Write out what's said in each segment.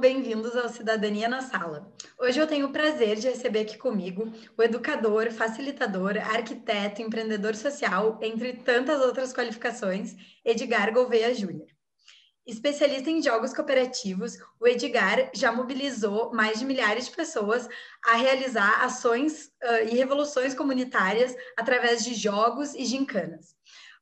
Bem-vindos ao Cidadania na Sala. Hoje eu tenho o prazer de receber aqui comigo o educador, facilitador, arquiteto, empreendedor social, entre tantas outras qualificações, Edgar Gouveia Júnior. Especialista em jogos cooperativos, o Edgar já mobilizou mais de milhares de pessoas a realizar ações uh, e revoluções comunitárias através de jogos e gincanas.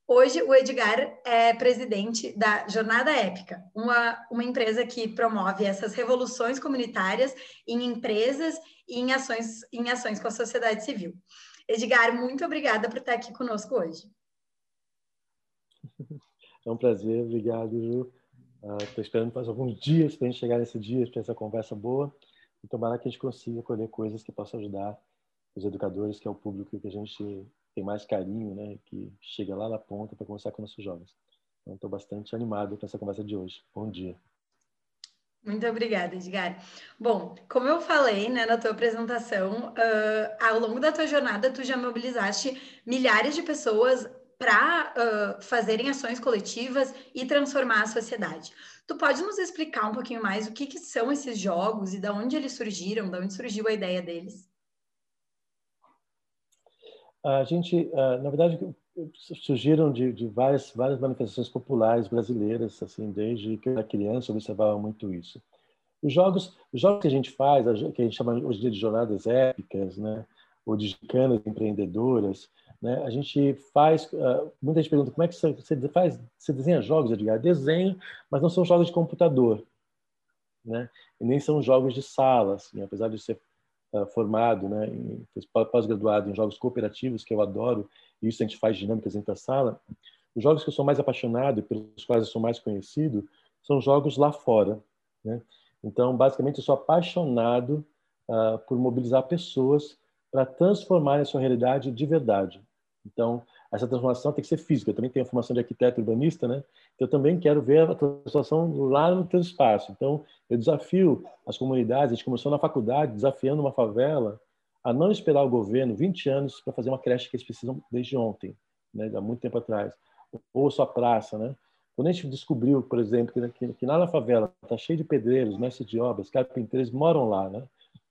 Hoje, o Edgar é presidente da Jornada Épica, uma, uma empresa que promove essas revoluções comunitárias em empresas e em ações, em ações com a sociedade civil. Edgar, muito obrigada por estar aqui conosco hoje. É um prazer, obrigado, Ju. Estou uh, esperando mais alguns dias para a gente chegar nesse dia, para essa conversa boa. E tomara que a gente consiga colher coisas que possam ajudar os educadores, que é o público que a gente tem mais carinho, né, que chega lá na ponta para conversar com nossos jovens. Então, estou bastante animado com essa conversa de hoje. Bom dia. Muito obrigada, Edgar. Bom, como eu falei né, na tua apresentação, uh, ao longo da tua jornada, tu já mobilizaste milhares de pessoas para uh, fazerem ações coletivas e transformar a sociedade. Tu pode nos explicar um pouquinho mais o que, que são esses jogos e de onde eles surgiram, de onde surgiu a ideia deles? A gente, na verdade, surgiram de, de, várias, várias manifestações populares brasileiras, assim, desde que eu era criança eu observava muito isso. Os jogos, os jogos que a gente faz, que a gente chama hoje de jornadas épicas, né, ou de gicanas empreendedoras, né, a gente faz, muita gente pergunta como é que você, você faz, você desenha jogos, Edgar? Desenho, mas não são jogos de computador, né, e nem são jogos de sala, assim, apesar de ser uh, formado, né, pós-graduado em jogos cooperativos, que eu adoro, e isso a gente faz dinâmicas dentro da sala. Os jogos que eu sou mais apaixonado e pelos quais eu sou mais conhecido são jogos lá fora. Né? Então, basicamente, eu sou apaixonado uh, por mobilizar pessoas para transformar a sua realidade de verdade. Então, essa transformação tem que ser física. Eu também tenho a formação de arquiteto urbanista, né? Então, eu também quero ver a transformação lá no teu espaço. Então, eu desafio as comunidades. A gente começou na faculdade desafiando uma favela a não esperar o governo 20 anos para fazer uma creche que eles precisam desde ontem, né? Há muito tempo atrás. Ou sua praça, né? Quando a gente descobriu, por exemplo, que, que, que lá na favela está cheio de pedreiros, mestres de obras, carpinteiros, moram lá, né?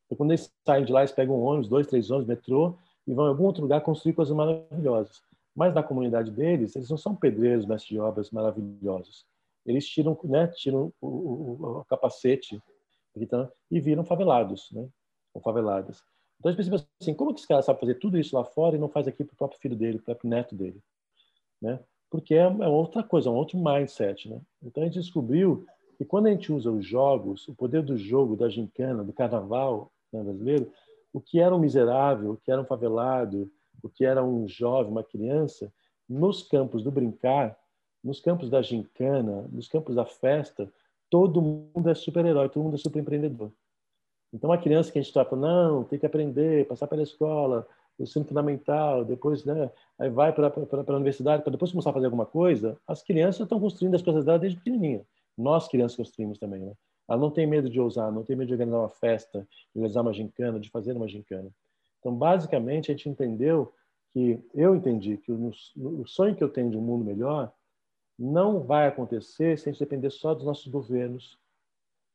Então, quando eles saem de lá, eles pegam um ônibus, dois, três ônibus, metrô, e vão em algum outro lugar construir coisas maravilhosas. Mas na comunidade deles, eles não são pedreiros, mestres de obras maravilhosos. Eles tiram, né, tiram o, o, o capacete então, e viram favelados, né, ou faveladas. Então a gente assim, como que esse cara sabe fazer tudo isso lá fora e não faz aqui para o próprio filho dele, para o próprio neto dele, né? Porque é, é outra coisa, é um outro mindset, né? Então a gente descobriu que quando a gente usa os jogos, o poder do jogo, da gincana, do carnaval né, brasileiro, o que era um miserável, o que era um favelado, o que era um jovem, uma criança, nos campos do brincar, nos campos da gincana, nos campos da festa, todo mundo é super-herói, todo mundo é super-empreendedor. Então, a criança que a gente trata, não, tem que aprender, passar pela escola, o ensino fundamental, depois né, aí vai para a universidade, para depois começar a fazer alguma coisa, as crianças estão construindo as coisas dela desde pequenininha. Nós, crianças, construímos também. Né? Ela não tem medo de ousar, não tem medo de organizar uma festa, de organizar uma gincana, de fazer uma gincana. Então, basicamente, a gente entendeu que, eu entendi que o, sonho que eu tenho de um mundo melhor não vai acontecer se a gente depender só dos nossos governos,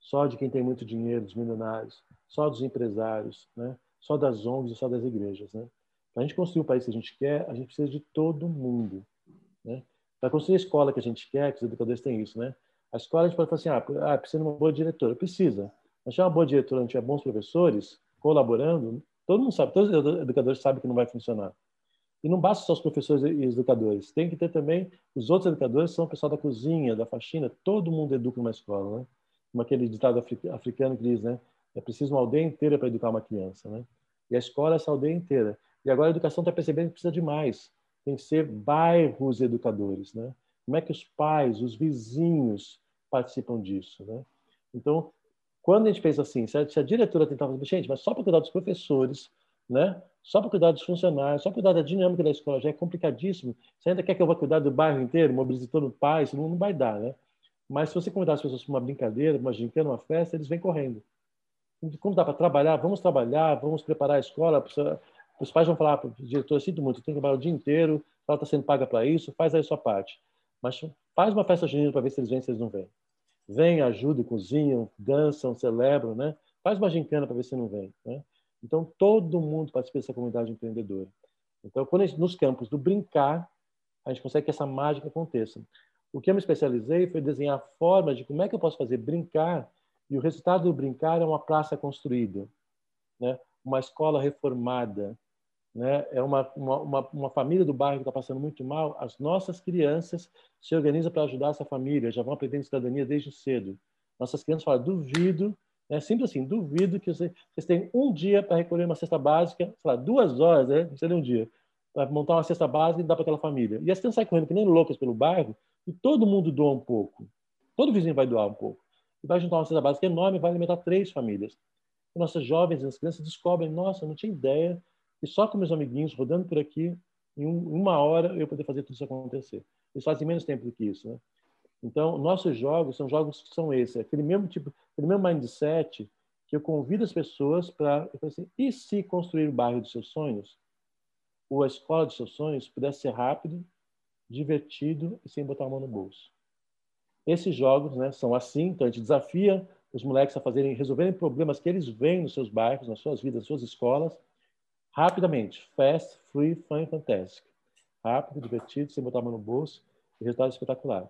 só de quem tem muito dinheiro, dos milionários, só dos empresários, né? só das ONGs e só das igrejas. Né? Para a gente construir o país que a gente quer, a gente precisa de todo mundo. Né? Para construir a escola que a gente quer, que os educadores têm isso, né? A escola a gente pode falar assim, ah, precisa de uma boa diretora. Precisa. Mas se é uma boa diretora, não tiver bons professores colaborando, Todo mundo sabe, todos os educadores sabem que não vai funcionar. E não basta só os professores e educadores, tem que ter também os outros educadores, são o pessoal da cozinha, da faxina, todo mundo educa numa escola, né? Como aquele ditado africano que diz, né? É preciso uma aldeia inteira para educar uma criança, né? E a escola é essa aldeia inteira. E agora a educação está percebendo que precisa de mais. Tem que ser bairros educadores, né? Como é que os pais, os vizinhos participam disso, né? Então, quando a gente pensa assim, se a, se a diretora tentava fazer, gente, mas só para cuidar dos professores, né? só para cuidar dos funcionários, só para cuidar da dinâmica da escola, já é complicadíssimo. Você ainda quer que eu vá cuidar do bairro inteiro, mobilize todo o pai, isso não, vai dar, né? Mas se você convidar as pessoas para uma brincadeira, uma gincana, uma festa, eles vêm correndo. Como dá para trabalhar? Vamos trabalhar, vamos preparar a escola. Os pais vão falar para o diretor, sinto muito, tem que trabalhar o dia inteiro, ela está sendo paga para isso, faz aí a sua parte. Mas faz uma festa junina para ver se eles vêm, se eles não vêm. Vem, ajudam, cozinham, dançam, celebram, né? Faz uma gincana para ver se não vem, né? Então, todo mundo participa dessa comunidade empreendedora. Então, quando gente, nos campos do brincar, a gente consegue que essa mágica aconteça. O que eu me especializei foi desenhar formas de como é que eu posso fazer brincar e o resultado do brincar é uma praça construída, né? uma escola reformada, né? é uma, uma, uma família do bairro que está passando muito mal. As nossas crianças se organizam para ajudar essa família, já vão aprendendo cidadania desde cedo. Nossas crianças falam, duvido, é simples assim, duvido que vocês, vocês tenham um dia para recolher uma cesta básica, sei lá, duas horas, né? não seria um dia, para montar uma cesta básica e dar para aquela família. E as crianças saem correndo que nem loucas pelo bairro e todo mundo doa um pouco. Todo vizinho vai doar um pouco e vai juntar uma cesta básica enorme vai alimentar três famílias. E nossas jovens as crianças descobrem, nossa, não tinha ideia que só com meus amiguinhos rodando por aqui, em uma hora eu poder fazer tudo isso acontecer. Eles fazem menos tempo do que isso, né? Então, nossos jogos são jogos que são esses, aquele mesmo tipo, aquele mesmo mindset que eu convido as pessoas para, assim, e se construir o bairro dos seus sonhos, ou a escola dos seus sonhos pudesse ser rápido, divertido e sem botar a mão no bolso. Esses jogos né, são assim, então a gente desafia os moleques a fazerem, resolverem problemas que eles veem nos seus bairros, nas suas vidas, nas suas escolas, rapidamente. Fast, free, fun fantastic. Rápido, divertido, sem botar a mão no bolso, resultado espetacular.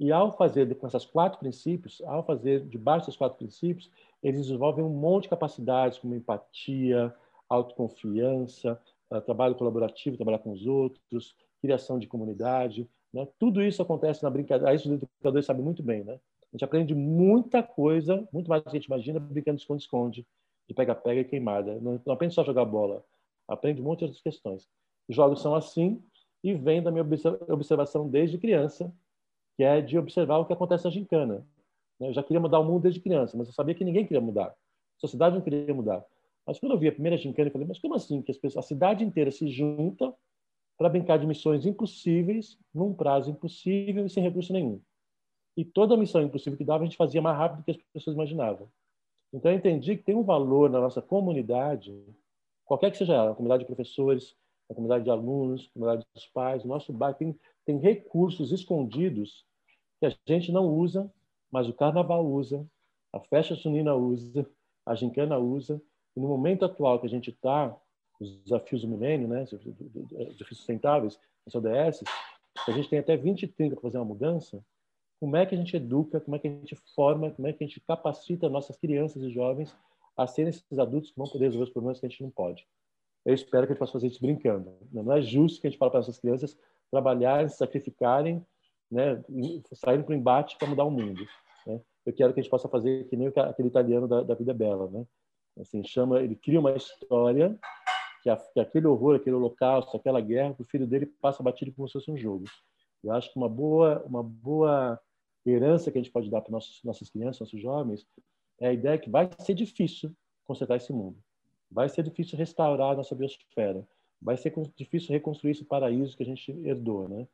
E ao fazer com esses quatro princípios, ao fazer debaixo desses quatro princípios, eles desenvolvem um monte de capacidades como empatia, autoconfiança, eh, trabalho colaborativo, trabalhar com os outros, criação de comunidade. Né? Tudo isso acontece na brincadeira. Isso os educadores sabem muito bem. Né? A gente aprende muita coisa, muito mais do que a gente imagina, brincando de esconde-esconde, de pega-pega e queimada. Não, aprende só jogar bola, aprende de outras questões. Os jogos são assim e vem da minha observação desde criança, que é de observar o que acontece na gincana. Né? Eu já queria mudar o mundo desde criança, mas eu sabia que ninguém queria mudar. A sociedade não queria mudar. Mas quando eu vi a primeira gincana, eu falei, mas como assim que as pessoas, a cidade inteira se junta para brincar de missões impossíveis, num prazo impossível e sem recurso nenhum. E toda missão impossível que dava, a gente fazia mais rápido do que as pessoas imaginavam. Então, eu entendi que tem um valor na nossa comunidade, qualquer que seja ela, a comunidade de professores, a comunidade de alunos, a comunidade dos pais, o nosso bairro tem, tem recursos escondidos que a gente não usa, mas o carnaval usa, a festa junina usa, a gincana usa, e no momento atual que a gente está, os desafios do milênio, né, os desafios sustentáveis, os ODS, a gente tem até 2030 para fazer uma mudança, como é que a gente educa, como é que a gente forma, como é que a gente capacita nossas crianças e jovens a serem esses adultos que vão poder resolver os problemas que a gente não pode. Eu espero que a gente possa fazer isso brincando. Não é justo que a gente fale para essas crianças trabalharem, se sacrificarem, né, saírem para o embate para mudar o mundo. Né? Eu quero que a gente possa fazer que nem aquele italiano da, da Vida Bela, né? Assim, chama, ele cria uma história que, a, que aquele horror, aquele holocausto, aquela guerra, o filho dele passa batido como se fosse um jogo. Eu acho que uma boa, uma boa herança que a gente pode dar para nossas crianças, nossos jovens, é a ideia que vai ser difícil consertar esse mundo. Vai ser difícil restaurar a nossa biosfera. Vai ser difícil reconstruir esse paraíso que a gente herdou, né?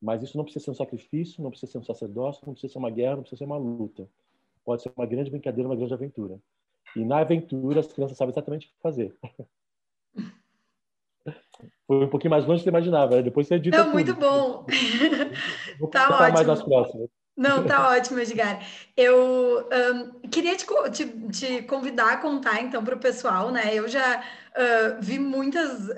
Mas isso não precisa ser um sacrifício, não precisa ser um sacerdócio, não precisa ser uma guerra, não precisa ser uma luta. Pode ser uma grande brincadeira, uma grande aventura. E na aventura as crianças sabem exatamente o que fazer. Foi um pouquinho mais longe do que eu imaginava. Né? Depois você edita tudo. muito bom. Vou tá ótimo. mais nas próximas. Não, tá ótimo, Edgar. Eu um, queria te, te, te, convidar a contar, então, para o pessoal, né? Eu já uh, vi muitas,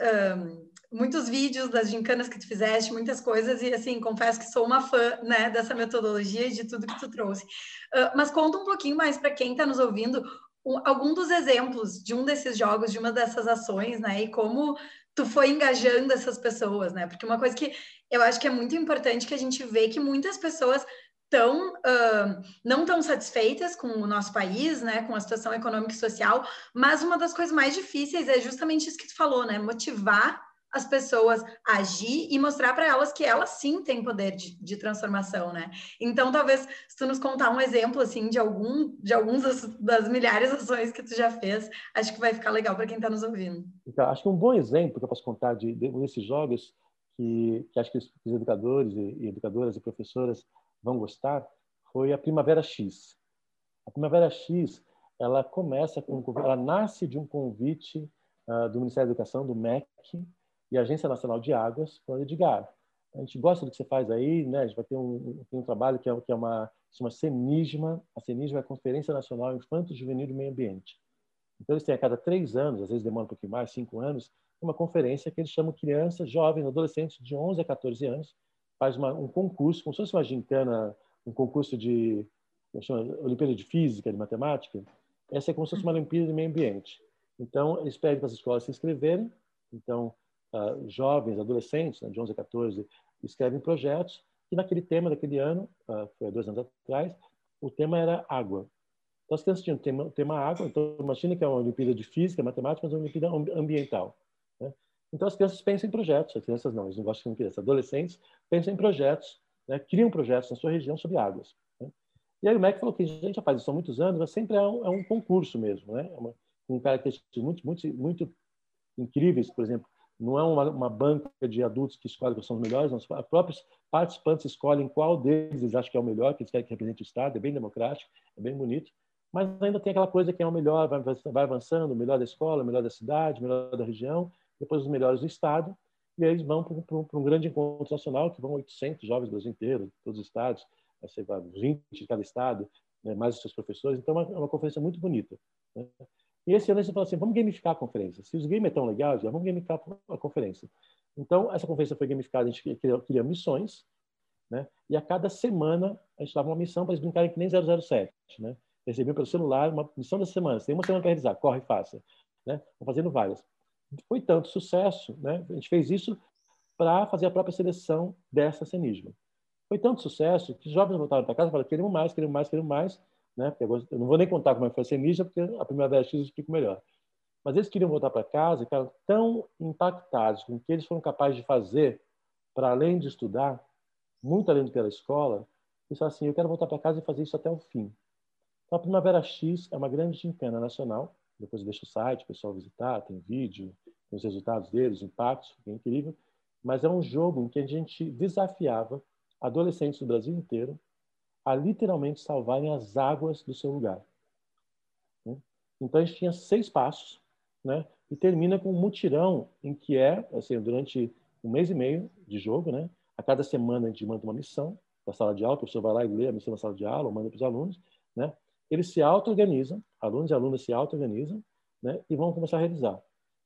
muitos vídeos das gincanas que tu fizeste, muitas coisas, e, assim, confesso que sou uma fã, né, dessa metodologia e de tudo que tu trouxe. Uh, mas conta um pouquinho mais para quem está nos ouvindo, um, algum dos exemplos de um desses jogos, de uma dessas ações, né? E como tu foi engajando essas pessoas, né? Porque uma coisa que eu acho que é muito importante que a gente vê que muitas pessoas tão, uh, não tão satisfeitas com o nosso país, né, com a situação econômica e social, mas uma das coisas mais difíceis é justamente isso que tu falou, né, motivar as pessoas a agir e mostrar para elas que elas sim têm poder de, de, transformação, né? Então, talvez, se tu nos contar um exemplo, assim, de algum, de alguns das, das milhares de ações que tu já fez, acho que vai ficar legal para quem está nos ouvindo. Então, acho que um bom exemplo que eu posso contar de, de desses jogos que, que acho que os, educadores e, e educadoras e professoras vão gostar foi a Primavera X. A Primavera X, ela começa com, ela nasce de um convite uh, do Ministério da Educação, do MEC, e Agência Nacional de Águas, para o Edgar. a gente gosta do que você faz aí, né? A gente vai ter um, um, trabalho que é, que é uma, uma CENIGMA, a CENIGMA é a Conferência Nacional Infanto Juvenil do Meio Ambiente. Então, eles têm a cada três anos, às vezes demora um pouquinho mais, cinco anos, uma conferência que eles chamam crianças, jovens, adolescentes de 11 a 14 anos, faz uma, um concurso, como se fosse uma gincana, um concurso de chama, Olimpíada de Física, de Matemática. Essa é como se fosse uma Olimpíada de Meio Ambiente. Então, eles pedem para as escolas se inscreverem. Então, uh, jovens, adolescentes, né, de 11 a 14, escrevem projetos. E naquele tema daquele ano, uh, foi há dois anos atrás, o tema era água. Então, as crianças tinham o tema, tema água. Então, imagine que é uma Olimpíada de Física, Matemática, mas uma Olimpíada ambiental. Então, as crianças pensam em projetos. As crianças não, eles não gostam de crianças. Adolescentes pensam em projetos, né? criam projetos na sua região sobre águas. Né? E aí o MEC falou que a gente já faz isso há muitos anos, mas sempre é um, é um concurso mesmo, né? É uma, com características muito, muito, muito incríveis, por exemplo, não é uma, uma, banca de adultos que escolhe quais são os melhores, os próprios participantes escolhem qual deles eles acham que é o melhor, que eles querem que represente o Estado, é bem democrático, é bem bonito, mas ainda tem aquela coisa que é o melhor, vai, vai avançando, o melhor da escola, o melhor da cidade, o melhor da região, depois os melhores do Estado, e aí eles vão para um grande encontro nacional, que vão 800 jovens do Brasil inteiro, todos os estados, sei lá, 20 de cada estado, né, mais os seus professores, então é uma, é uma conferência muito bonita. Né? E esse ano eles falaram assim, vamos gamificar a conferência. Se os games é tão legal, já vamos gamificar a conferência. Então, essa conferência foi gamificada, a gente criou, criou missões, né? E a cada semana a gente dava uma missão para eles brincarem que nem 007, né? Recebiam pelo celular uma missão da semana. Você tem uma semana para realizar, corre e faça, né? Vão fazendo várias. Foi tanto sucesso, né? A gente fez isso para fazer a própria seleção dessa cenisma. Foi tanto sucesso que os jovens voltaram para casa e falaram: queremos mais, queremos mais, queremos mais né? eu não vou nem contar como é foi ser ninja, porque a primeira X eu explico melhor. Mas eles queriam voltar para casa e ficaram tão impactados com o que eles foram capazes de fazer, para além de estudar, muito além do que era a escola, eles falaram assim: eu quero voltar para casa e fazer isso até o fim. Então, a Primavera X é uma grande gincana nacional. Depois eu deixo o site, o pessoal visitar, tem vídeo, os resultados deles, impactos, é incrível. Mas é um jogo em que a gente desafiava adolescentes do Brasil inteiro a literalmente salvarem as águas do seu lugar. Né? Então a gente tinha seis passos, né? E termina com um mutirão em que é, assim, durante um mês e meio de jogo, né? A cada semana a gente manda uma missão da sala de aula, o professor vai lá e lê a missão da sala de aula, manda para os alunos, né? Eles se auto-organizam, alunos e alunas se auto-organizam, né? E vão começar a realizar.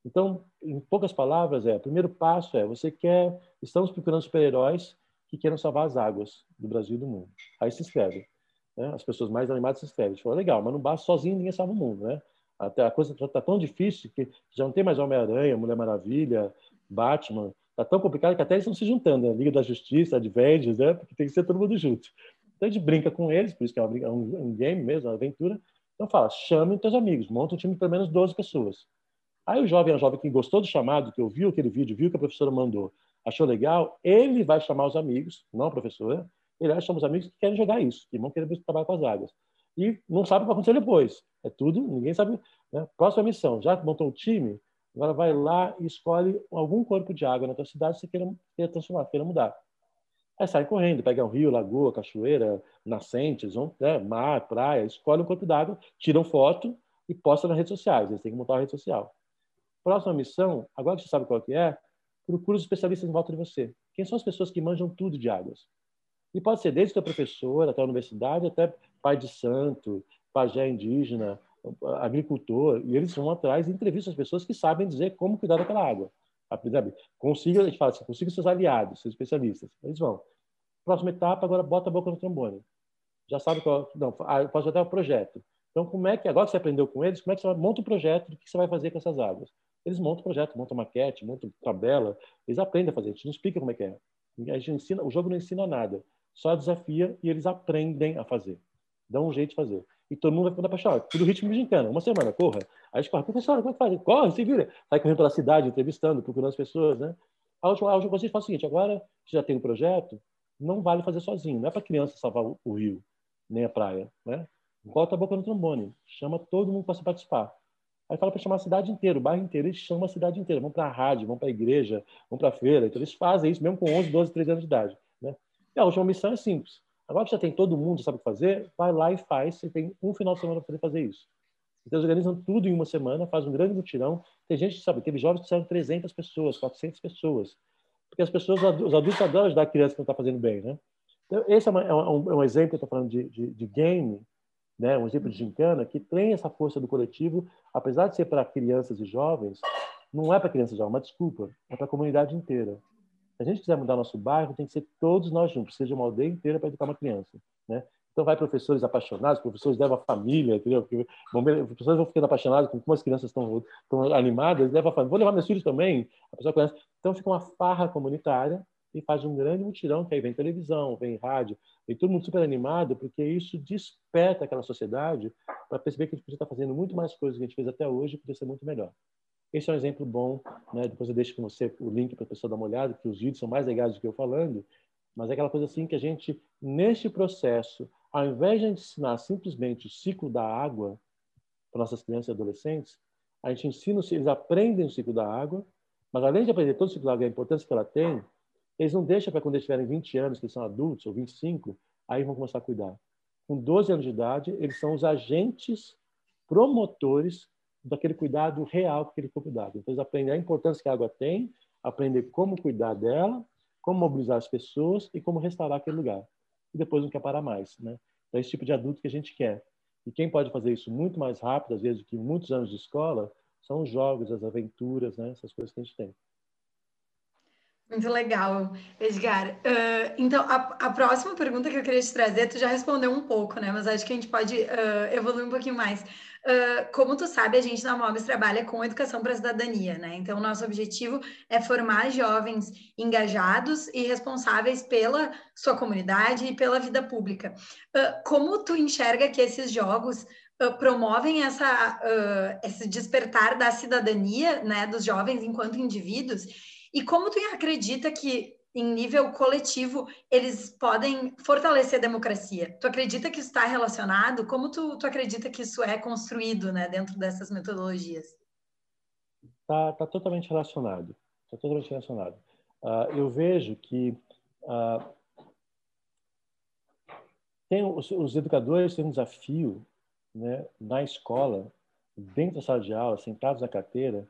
Então, em poucas palavras, é, o primeiro passo é, você quer, estamos procurando super-heróis que queiram salvar as águas do Brasil e do mundo. Aí se inscreve. Né? As pessoas mais animadas se inscrevem. Fala, legal, mas não basta sozinho, ninguém salva o mundo. Né? Até a coisa está tão difícil que já não tem mais Homem-Aranha, Mulher Maravilha, Batman. Está tão complicado que até eles estão se juntando. Né? Liga da Justiça, Adventures, né? porque tem que ser todo mundo junto. Então a gente brinca com eles, por isso que é, uma, um, um game mesmo, uma aventura. Então fala, chame teus amigos, monta um time de pelo menos 12 pessoas. Aí o jovem, o jovem que gostou do chamado, que ouviu aquele vídeo, viu que a professora mandou, achou legal, ele vai chamar os amigos, não a professora, ele vai chamar os amigos que querem jogar isso, que vão querer trabalhar com as águas. E não sabe o que vai acontecer depois. É tudo, ninguém sabe. Né? Próxima missão, já montou o time, agora vai lá e escolhe algum corpo de água na tua cidade que você queira, queira transformar, queira mudar. Aí sai correndo, pega um rio, lagoa, cachoeira, nascentes, um, né, mar, praia, escolhe um corpo d'água, tiram foto e posta nas redes sociais. Eles têm que montar uma rede social. Próxima missão, agora que você sabe qual que é, procura os especialistas em volta de você. Quem são as pessoas que manjam tudo de águas? E pode ser desde o professor até a universidade, até pai de santo, pajé indígena, agricultor, e eles vão atrás e entrevistam as pessoas que sabem dizer como cuidar daquela água. Consiga, a gente fala assim, consiga seus aliados, seus especialistas. Eles vão. Próxima etapa, agora bota a boca no trombone. Já sabe qual. Não, ah, posso até o projeto. Então, como é que, agora que você aprendeu com eles, como é que você monta o um projeto do que você vai fazer com essas águas? Eles montam o projeto, montam maquete, montam tabela, eles aprendem a fazer, a gente não explica como é que é. A gente ensina, o jogo não ensina nada, só desafia e eles aprendem a fazer. Dão um jeito de fazer. E todo mundo vai ficando apaixonado. Tudo ritmo mexicano. Uma semana, corra. Aí a gente corre, professor, como é que faz? Corre, se vira. Sai correndo pela cidade, entrevistando, procurando as pessoas, né? A última, coisa a gente faz o seguinte, agora que já tem um projeto, não vale fazer sozinho. Não é para criança salvar o rio, nem a praia, né? Bota a boca no trombone. Chama todo mundo para participar. Aí fala para chamar a cidade inteira, o bairro inteiro, eles chamam a cidade inteira. Vão para a rádio, vão para a igreja, vão para a feira. Então, eles fazem isso mesmo com 11, 12, 13 anos de idade. Né? E a última missão é simples. Agora que já tem todo mundo, sabe o que fazer, vai lá e faz. Você tem um final de semana para poder fazer isso. Então, eles organizam tudo em uma semana, faz um grande mutirão. Tem gente que sabe, teve jovens que fizeram 300 pessoas, 400 pessoas. porque as pessoas, os adultos adoram ajudar a criança que não está fazendo bem, né? Então, esse é, uma, é, um, é um, exemplo, eu estou falando de, de, de, game, né? um exemplo de gincana, que tem essa força do coletivo, apesar de ser para crianças e jovens, não é para crianças e jovens, mas desculpa, é para a comunidade inteira. Se a gente quiser mudar nosso bairro, tem que ser todos nós juntos, seja uma aldeia inteira para educar uma criança. Né? Então, vai professores apaixonados, professores levam a família, entendeu? Porque, bom, professores vão ficando apaixonados com como as crianças estão, estão animadas, levam a família. Vou levar meus filhos também, a pessoa conhece. Então, fica uma farra comunitária e faz um grande mutirão, que aí vem televisão, vem rádio, vem todo mundo super animado, porque isso desperta aquela sociedade para perceber que a gente podia estar fazendo muito mais coisas que a gente fez até hoje e podia ser muito melhor. Esse é um exemplo bom, né? depois eu deixo com você o link para a pessoa dar uma olhada, que os vídeos são mais legais do que eu falando, mas é aquela coisa assim que a gente, neste processo, ao invés de ensinar simplesmente o ciclo da água para nossas crianças e adolescentes, a gente ensina, eles aprendem o ciclo da água, mas além de aprender todo o ciclo da água e a importância que ela tem, eles não deixam para quando eles tiverem 20 anos, que são adultos, ou 25, aí vão começar a cuidar. Com 12 anos de idade, eles são os agentes promotores daquele cuidado real com aquele corpo d'água. Então, eles aprendem a importância que a água tem, aprender como cuidar dela, como mobilizar as pessoas e como restaurar aquele lugar e depois não quer parar mais, né? Então, é esse tipo de adulto que a gente quer. E quem pode fazer isso muito mais rápido, às vezes, do que muitos anos de escola, são os jogos, as aventuras, né? Essas coisas que a gente tem. Muito legal, Edgar. Uh, então, a, a, próxima pergunta que eu queria te trazer, tu já respondeu um pouco, né? Mas acho que a gente pode uh, evoluir um pouquinho mais. Uh, como tu sabe, a gente na MOBS trabalha com educação para a cidadania, né? Então, nosso objetivo é formar jovens engajados e responsáveis pela sua comunidade e pela vida pública. como tu enxerga que esses jogos promovem essa, esse despertar da cidadania, né, dos jovens enquanto indivíduos? E como tu acredita que, em nível coletivo, eles podem fortalecer a democracia? Tu acredita que isso está relacionado? Como tu, tu acredita que isso é construído né, dentro dessas metodologias? Está tá totalmente relacionado. Está totalmente relacionado. Uh, eu vejo que uh, tem os, os, educadores têm um desafio né, na escola, dentro da sala de aula, sentados na carteira,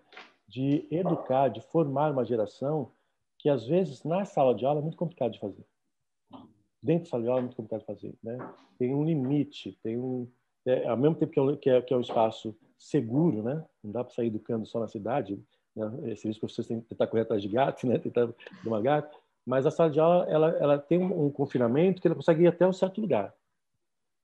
de educar, de formar uma geração que, às vezes, na sala de aula é muito complicado de fazer. Dentro da sala de aula é muito complicado de fazer. Né? Tem um limite, tem um... É, ao mesmo tempo que é, um, que, é, que é um espaço seguro, né? não dá para sair educando só na cidade, né? Esse, os professores têm que tentar correr atrás de gato, né? tentar uma gato, mas a sala de aula ela, ela tem um, um confinamento que ela consegue ir até um certo lugar.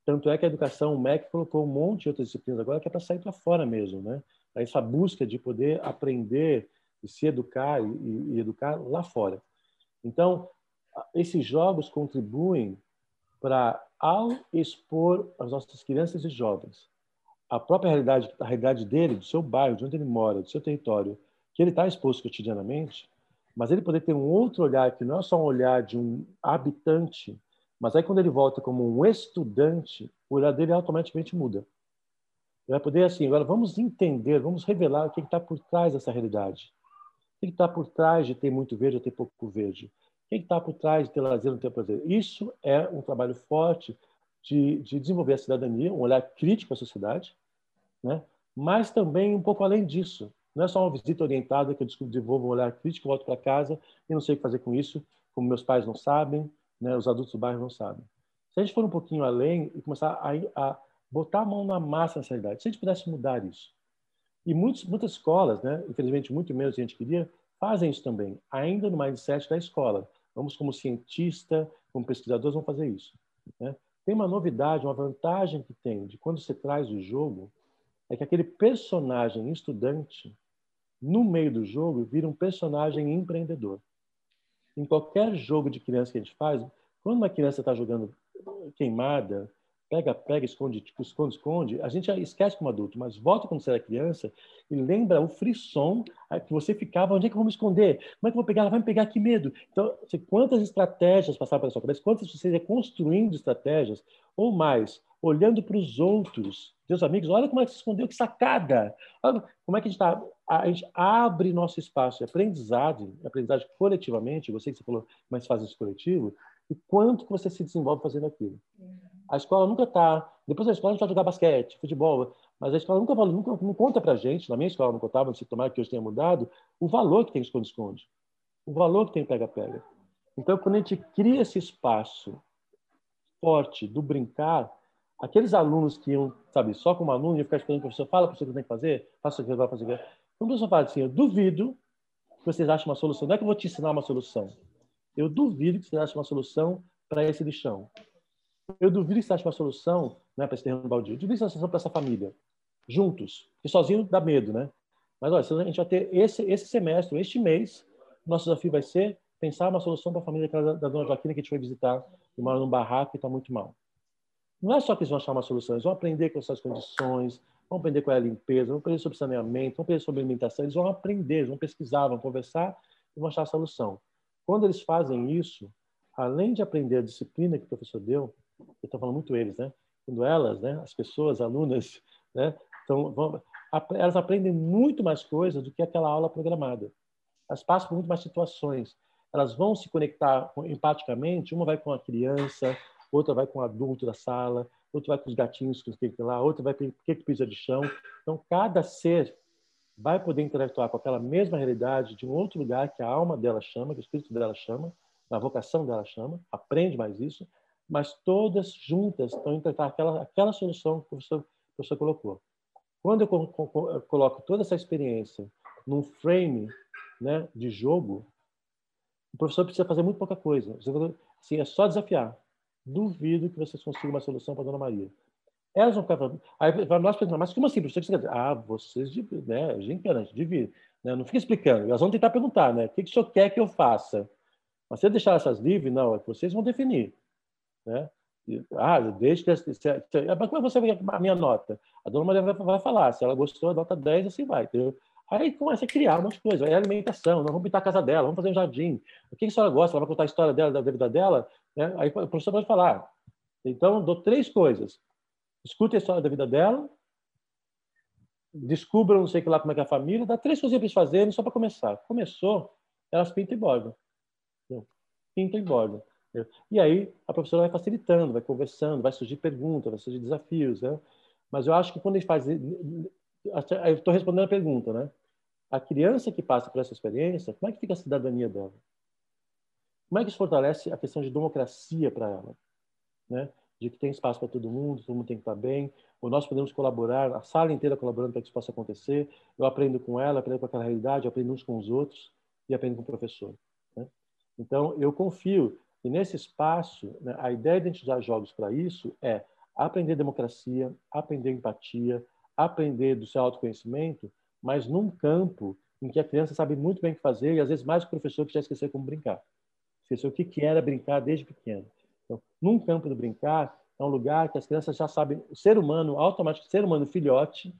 Tanto é que a educação, o MEC colocou um monte de outras disciplinas agora que é para sair para fora mesmo, né? Essa busca de poder aprender e se educar e, e educar lá fora. Então, esses jogos contribuem para, ao expor as nossas crianças e jovens a própria realidade, a realidade dele, do seu bairro, de onde ele mora, do seu território, que ele está exposto cotidianamente, mas ele poder ter um outro olhar que não é só um olhar de um habitante, mas aí quando ele volta como um estudante, o olhar dele automaticamente muda vai poder assim, agora vamos entender, vamos revelar o que está por trás dessa realidade. O que está por trás de ter muito verde ou ter pouco verde? O que está por trás de ter lazer ou não ter prazer? Isso é um trabalho forte de, de desenvolver a cidadania, um olhar crítico à sociedade, né? mas também um pouco além disso. Não é só uma visita orientada que eu desenvolvo um olhar crítico, volto para casa e não sei o que fazer com isso, como meus pais não sabem, né? os adultos do bairro não sabem. Se a gente for um pouquinho além e começar a, a botar a mão na massa nessa realidade. Se a gente pudesse mudar isso. E muitos, muitas escolas, né, infelizmente muito menos a gente queria, fazem isso também, ainda no mindset da escola. Vamos, como cientista, como pesquisadores, vamos fazer isso. Né? Tem uma novidade, uma vantagem que tem de quando você traz o jogo, é que aquele personagem estudante, no meio do jogo, vira um personagem empreendedor. Em qualquer jogo de criança que a gente faz, quando uma criança está jogando queimada, pega, pega, esconde, tipo, esconde, esconde, a gente esquece como adulto, mas volta quando você era criança e lembra o frisson que você ficava, onde é que eu vou me esconder? Como é que eu vou pegar? Ela vai me pegar, que medo. Então, quantas estratégias passaram pela sua cabeça, quantas você ia construindo estratégias, ou mais, olhando para os outros, seus amigos, olha como é que se escondeu, que sacada! Olha como é que a gente está... A gente abre nosso espaço de aprendizado, aprendizagem coletivamente, você que você falou, mas faz isso coletivo, e quanto que você se desenvolve fazendo aquilo. Uhum. A escola nunca está. Depois da escola a gente vai jogar basquete, futebol, mas a escola nunca, nunca não conta para gente, na minha escola não contava, se tomar que hoje tenha mudado, o valor que tem esconde-esconde. o valor que tem pega-pega. Então, quando a gente cria esse espaço forte do brincar, aqueles alunos que iam, sabe, só como aluno, iam ficar esperando o professor, fala para o que tem que fazer, faça o que vai fazer. Quando o professor fala assim, eu duvido que vocês achem uma solução. Não é que eu vou te ensinar uma solução. Eu duvido que vocês achem uma solução para esse lixão. Eu duvido que achem uma solução né, para esse terreno baldio. Eu duvido que achem uma solução para essa família. Juntos. Porque sozinho dá medo, né? Mas olha, a gente vai ter esse, esse semestre, este mês, nosso desafio vai ser pensar uma solução para a família da, da dona Joaquina que a gente foi visitar e mora num barraco e está muito mal. Não é só que eles vão achar uma solução, eles vão aprender com essas condições, vão aprender qual é a limpeza, vão aprender sobre saneamento, vão aprender sobre alimentação, eles vão aprender, eles vão pesquisar, vão conversar e vão achar a solução. Quando eles fazem isso, além de aprender a disciplina que o professor deu, eu estou falando muito eles, né? Quando elas, né, as pessoas, alunas, né, então, vão, elas aprendem muito mais coisas do que aquela aula programada. Elas passam por muito mais situações elas vão se conectar empaticamente, uma vai com a criança, outra vai com o adulto da sala, outra vai com os gatinhos que tem lá, outra vai com o que pisa de chão. Então, cada ser vai poder interactuar com aquela mesma realidade de um outro lugar que a alma dela chama, que o espírito dela chama, a vocação dela chama, aprende mais isso, mas todas juntas estão interpretar aquela, aquela solução que o professor, o professor colocou. Quando eu coloco toda essa experiência num frame né, de jogo, o professor precisa fazer muito pouca coisa. Assim, é só desafiar. Duvido que vocês consigam uma solução para a Dona Maria. Elas vão ficar. Aí nós pensamos, mas como assim, professor? Que você quer dizer? Ah, vocês dividem, né? Gincana, divide. Né? Não fica explicando. Elas vão tentar perguntar, né? O que, que o senhor quer que eu faça? Mas se eu deixar essas livres, não, é que vocês vão definir. Né? Ah, desde que. Mas como é você vai a minha nota? A dona Maria vai, falar. Se ela gostou, nota 10, assim vai. Entendeu? Aí começa a criar umas coisas, aí alimentação, nós vamos pintar a casa dela, vamos fazer um jardim. O que a senhora gosta? Ela vai contar a história dela, da vida dela, né? aí o professor pode falar. Então, dou três coisas. Escute a história da vida dela, descubram, não sei que lá como é que é a família, dá três coisinhas para eles fazerem só para começar. Começou, elas pintam e bordam. Pintam e bordam. E aí a professora vai facilitando, vai conversando, vai surgir perguntas, vai surgir desafios. Né? Mas eu acho que quando a gente faz eu estou respondendo a pergunta, né? A criança que passa por essa experiência, como é que fica a cidadania dela? Como é que isso fortalece a questão de democracia para ela? Né? De que tem espaço para todo mundo, todo mundo tem que estar bem, ou nós podemos colaborar, a sala inteira colaborando para que isso possa acontecer. Eu aprendo com ela, aprendo com aquela realidade, aprendo uns com os outros e aprendo com o professor. Né? Então, eu confio que nesse espaço, né, a ideia de usar jogos para isso é aprender democracia, aprender empatia, aprender do seu autoconhecimento, mas num campo em que a criança sabe muito bem o que fazer e às vezes mais que o professor que já esqueceu como brincar. Esqueceu o que era brincar desde pequeno. Então, num campo do brincar, é um lugar que as crianças já sabem, o ser humano, automaticamente, ser humano filhote,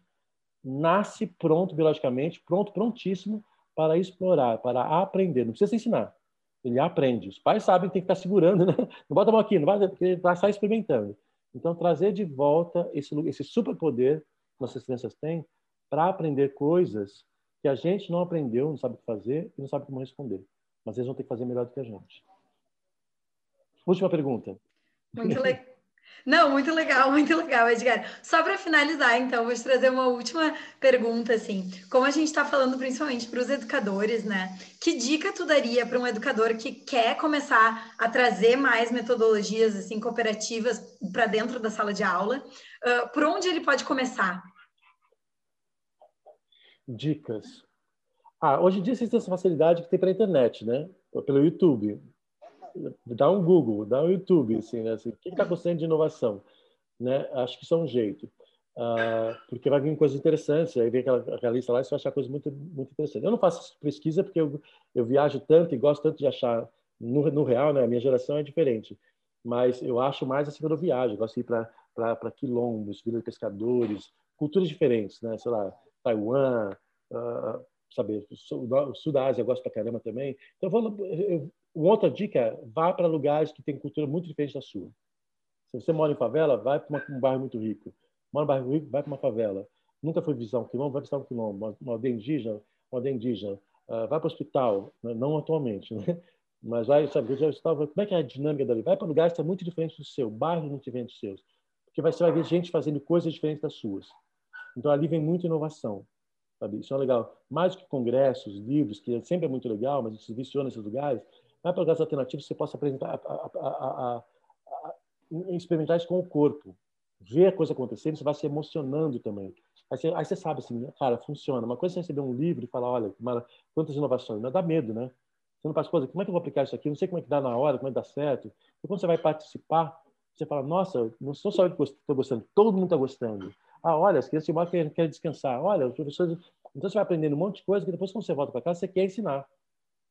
nasce pronto biologicamente, pronto, prontíssimo para explorar, para aprender. Não precisa ensinar. Ele aprende. Os pais sabem que tem que estar segurando, né? Não bota a mão aqui, não vai, porque ele vai sair experimentando. Então, trazer de volta esse, esse superpoder nossas crianças têm para aprender coisas que a gente não aprendeu, não sabe o que fazer e não sabe como responder. Mas eles vão ter que fazer melhor do que a gente. Última pergunta. Muito legal. Não, muito legal, muito legal, Edgar. Só para finalizar, então, vou te trazer uma última pergunta, assim. Como a gente está falando principalmente para os educadores, né? Que dica tu daria para um educador que quer começar a trazer mais metodologias, assim, cooperativas para dentro da sala de aula? Uh, por onde ele pode começar? Dicas. Ah, hoje em dia existe essa facilidade que tem para a internet, né? Pelo YouTube dá um Google, dá um YouTube, assim, né? Assim, o que está acontecendo de inovação? Né? Acho que isso é um jeito. Uh, porque vai vir coisas interessantes, aí vem aquela, aquela lista lá e você vai achar coisas muito, muito interessantes. Eu não faço pesquisa porque eu, eu viajo tanto e gosto tanto de achar no, no real, né? A minha geração é diferente, mas eu acho mais assim quando eu viajo, eu gosto de ir para quilombos, vilas de pescadores, culturas diferentes, né? Sei lá, Taiwan, uh, o sul, o sul da Ásia eu gosto pra caramba também. Então, eu vou, eu, uma outra dica é vá para lugares que têm cultura muito diferente da sua. Se você mora em favela, vai para um bairro muito rico. Mora em bairro rico, vai para uma favela. Nunca foi visitar um quilombo, vai visitar um quilombo. Uma aldeia indígena, uma aldeia indígena. Uh, vai para o hospital, né? não atualmente, né? mas vai, sabe, já estava, como é que é a dinâmica dali? Vai para lugares que são muito diferentes do seu, bairros muito diferentes dos seus. Porque você vai ver gente fazendo coisas diferentes das suas. Então, ali vem muita inovação. sabe? Isso é legal. Mais do que congressos, livros, que sempre é muito legal, mas se viciona nesses lugares, vai para lugares alternativos você possa apresentar, a, a, a, experimentar isso com o corpo. Ver a coisa acontecendo, você vai se emocionando também. Aí você, aí você sabe assim, cara, funciona. Uma coisa é você receber um livro e falar, olha, quantas inovações. Mas dá medo, né? Você não faz coisa, como é que eu vou aplicar isso aqui? Não sei como é que dá na hora, como é que dá certo. E quando você vai participar, você fala, nossa, não sou só eu que estou gostando, todo mundo está gostando. Ah, olha, as crianças de querem, querem descansar. Olha, os professores... Então você vai aprendendo um monte de coisa que depois, quando você volta para casa, você quer ensinar.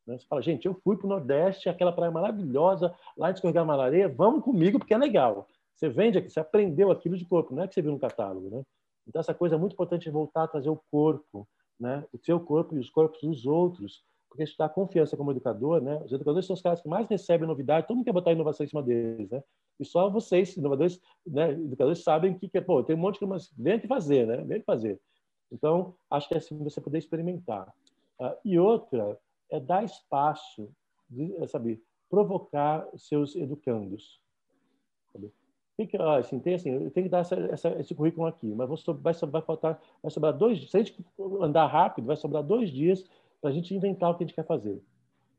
Né? Você fala, gente, eu fui para o Nordeste, aquela praia maravilhosa, lá em Escorregar Malareia, vamos comigo porque é legal. Você vende aqui, você aprendeu aquilo de corpo, não é que você viu no catálogo. Né? Então, essa coisa é muito importante voltar a trazer o corpo, né? o seu corpo e os corpos dos outros, porque isso dá confiança como educador. Né? Os educadores são os caras que mais recebem novidade, todo mundo quer botar inovação em cima deles. Né? E só vocês, inovadores, né, educadores, sabem que, que pô, tem um monte de coisas, vem aqui fazer, né? vem fazer. Então, acho que é assim você poder experimentar. Uh, e outra é dar espaço, de, é, sabe, provocar seus educandos. Sabe? Tem que, ah, assim, tem assim, tenho que dar essa, essa, esse currículo aqui, mas vai, vai faltar, vai sobrar dois, se a gente andar rápido, vai sobrar dois dias para a gente inventar o que a gente quer fazer.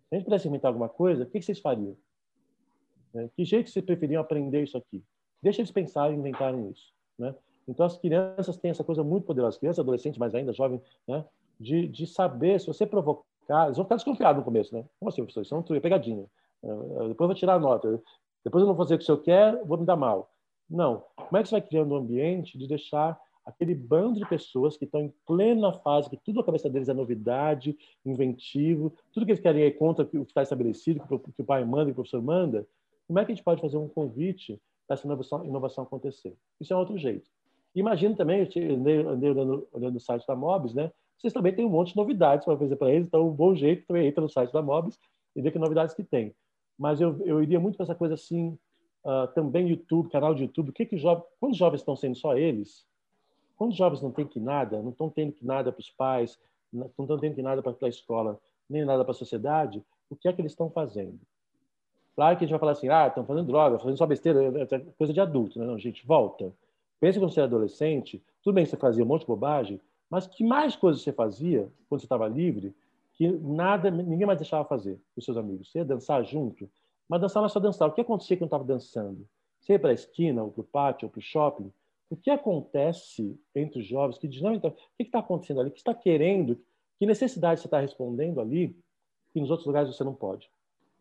Se a gente pudesse inventar alguma coisa, o que vocês fariam? É, que jeito vocês preferiam aprender isso aqui? Deixa eles pensarem e inventarem isso. Né? Então, as crianças têm essa coisa muito poderosa, crianças, adolescentes, mas ainda jovens, né? de, de saber, se você provocar eles vão ficar desconfiados no começo, né? Como assim, professor? Isso é, um, é pegadinha. É, é, depois eu vou tirar a nota. Depois eu não vou fazer o que o senhor quer, vou me dar mal. Não. Como é que você vai criando um ambiente de deixar aquele bando de pessoas que estão em plena fase, que tudo na cabeça deles é novidade, inventivo, tudo que eles querem é contra o que está estabelecido, que o pai manda, que o professor manda. Como é que a gente pode fazer um convite para essa inovação, inovação acontecer? Isso é um outro jeito. Imagino também, eu andei olhando, olhando o site da Mobs, né? Vocês também têm um monte de novidades para fazer para eles, então um bom jeito também entra no site da Mobs e vê que novidades que tem. Mas eu, eu iria muito para essa coisa assim, uh, também YouTube, canal de YouTube, o que que jovens, quantos jovens estão sendo só eles? Quantos jovens não têm que nada, não estão tendo que nada para os pais, não estão tendo que nada para a escola, nem nada para a sociedade? O que é que eles estão fazendo? Claro que a gente vai falar assim, ah, estão fazendo droga, fazendo só besteira, é, é coisa de adulto. Né? Não, gente, volta. Pensa quando você era adolescente, tudo bem que você fazia um monte de bobagem, mas que mais coisas você fazia quando você estava livre que nada, ninguém mais deixava fazer os seus amigos? Você ia dançar junto, mas dançar não é só dançar. O que acontecia quando estava dançando? Você ia para a esquina, ou para o pátio, ou para o shopping? O que acontece entre os jovens que diz, não, então, o que está acontecendo ali? O que está querendo? Que necessidade você está respondendo ali que nos outros lugares você não pode?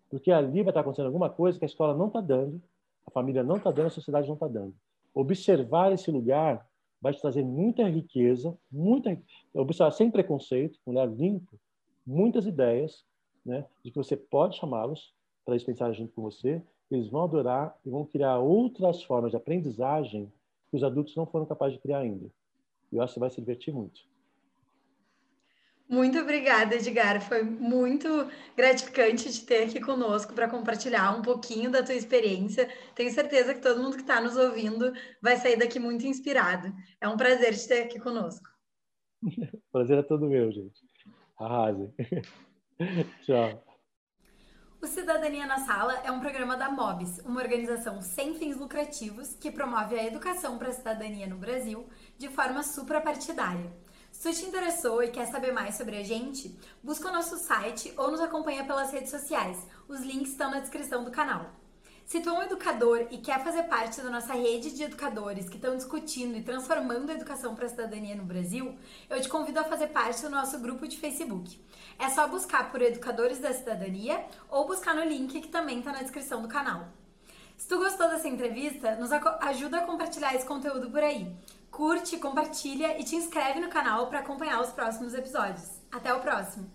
Porque ali vai estar acontecendo alguma coisa que a escola não está dando, a família não está dando, a sociedade não está dando. Observar esse lugar vai te trazer muita riqueza, muita observar sem preconceito, com olhar limpo, muitas ideias, né, de que você pode chamá-los para eles pensarem junto com você, eles vão adorar e vão criar outras formas de aprendizagem que os adultos não foram capazes de criar ainda. E eu acho que você vai se divertir muito. Muito obrigada, Edgar. Foi muito gratificante te ter aqui conosco para compartilhar um pouquinho da tua experiência. Tenho certeza que todo mundo que está nos ouvindo vai sair daqui muito inspirado. É um prazer te ter aqui conosco. prazer é todo meu, gente. Arrase. Tchau. O Cidadania na Sala é um programa da MOBS, uma organização sem fins lucrativos que promove a educação para a cidadania no Brasil de forma suprapartidária. Se te interessou e quer saber mais sobre a gente, busca o nosso site ou nos acompanha pelas redes sociais. Os links estão na descrição do canal. Se tu é um educador e quer fazer parte da nossa rede de educadores que estão discutindo e transformando a educação para a cidadania no Brasil, eu te convido a fazer parte do nosso grupo de Facebook. É só buscar por Educadores da Cidadania ou buscar no link que também está na descrição do canal. Se tu gostou dessa entrevista, nos ajuda a compartilhar esse conteúdo por aí curte, compartilha e te inscreve no canal para acompanhar os próximos episódios. Até o próximo!